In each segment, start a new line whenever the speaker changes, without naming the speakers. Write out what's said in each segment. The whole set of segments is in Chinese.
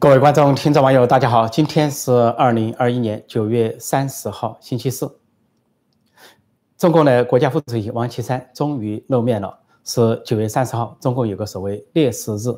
各位观众、听众、网友，大家好！今天是二零二一年九月三十号，星期四。中共的国家副主席王岐山终于露面了，是九月三十号，中共有个所谓烈士日。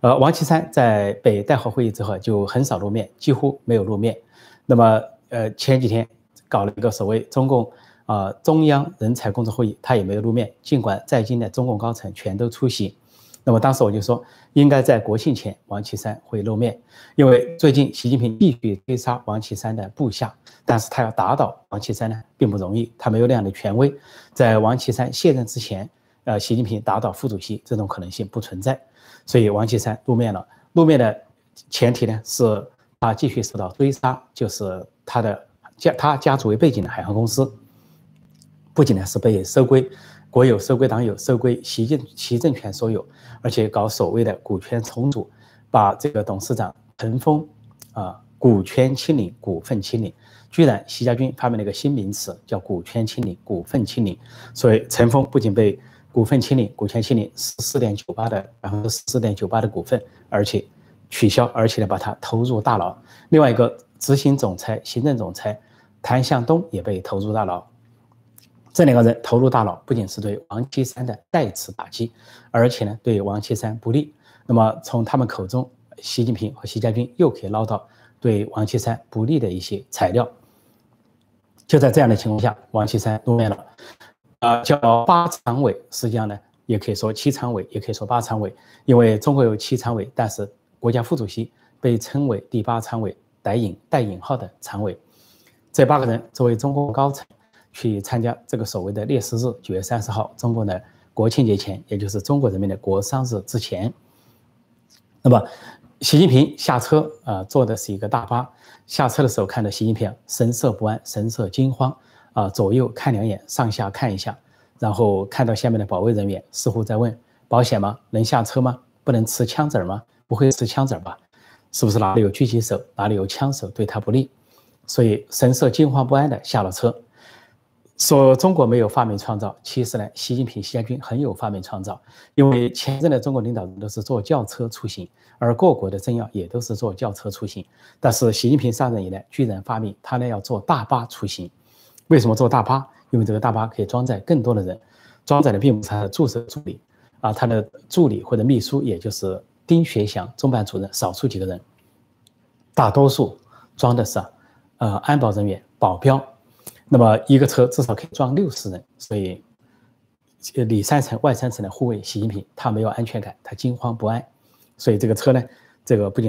呃，王岐山在北戴河会议之后就很少露面，几乎没有露面。那么，呃，前几天搞了一个所谓中共啊中央人才工作会议，他也没有露面，尽管在京的中共高层全都出席。那么当时我就说，应该在国庆前，王岐山会露面，因为最近习近平继续追杀王岐山的部下，但是他要打倒王岐山呢，并不容易，他没有那样的权威。在王岐山卸任之前，呃，习近平打倒副主席这种可能性不存在，所以王岐山露面了。露面的前提呢，是他继续受到追杀，就是他的家他家族为背景的海航公司，不仅呢是被收归。国有收归党有，收归习政习政权所有，而且搞所谓的股权重组，把这个董事长陈峰啊股权清零、股份清零，居然习家军发明了一个新名词，叫股权清零、股份清零。所以陈峰不仅被股份清零、股权清零十四点九八的百分之十四点九八的股份，而且取消，而且呢把它投入大牢。另外一个执行总裁、行政总裁谭向东也被投入大牢。这两个人投入大脑，不仅是对王岐山的再次打击，而且呢对王岐山不利。那么从他们口中，习近平和习家军又可以捞到对王岐山不利的一些材料。就在这样的情况下，王岐山露面了，啊，叫八常委，实际上呢也可以说七常委，也可以说八常委，因为中国有七常委，但是国家副主席被称为第八常委，带引带引号的常委。这八个人作为中共高层。去参加这个所谓的烈士日，九月三十号，中国的国庆节前，也就是中国人民的国丧日之前。那么，习近平下车啊，坐的是一个大巴。下车的时候，看到习近平神色不安，神色惊慌啊，左右看两眼，上下看一下，然后看到下面的保卫人员，似乎在问：保险吗？能下车吗？不能吃枪子儿吗？不会吃枪子儿吧？是不是哪里有狙击手？哪里有枪手对他不利？所以神色惊慌不安的下了车。说中国没有发明创造，其实呢，习近平、习家军很有发明创造。因为前任的中国领导人都是坐轿车出行，而各国的政要也都是坐轿车出行。但是习近平上任以来，居然发明他呢要坐大巴出行。为什么坐大巴？因为这个大巴可以装载更多的人，装载的并不是他的助手助理啊，他的助理或者秘书，也就是丁学祥中办主任，少数几个人，大多数装的是呃安保人员、保镖。那么一个车至少可以装六十人，所以里三层外三层的护卫习近平，他没有安全感，他惊慌不安，所以这个车呢，这个不仅是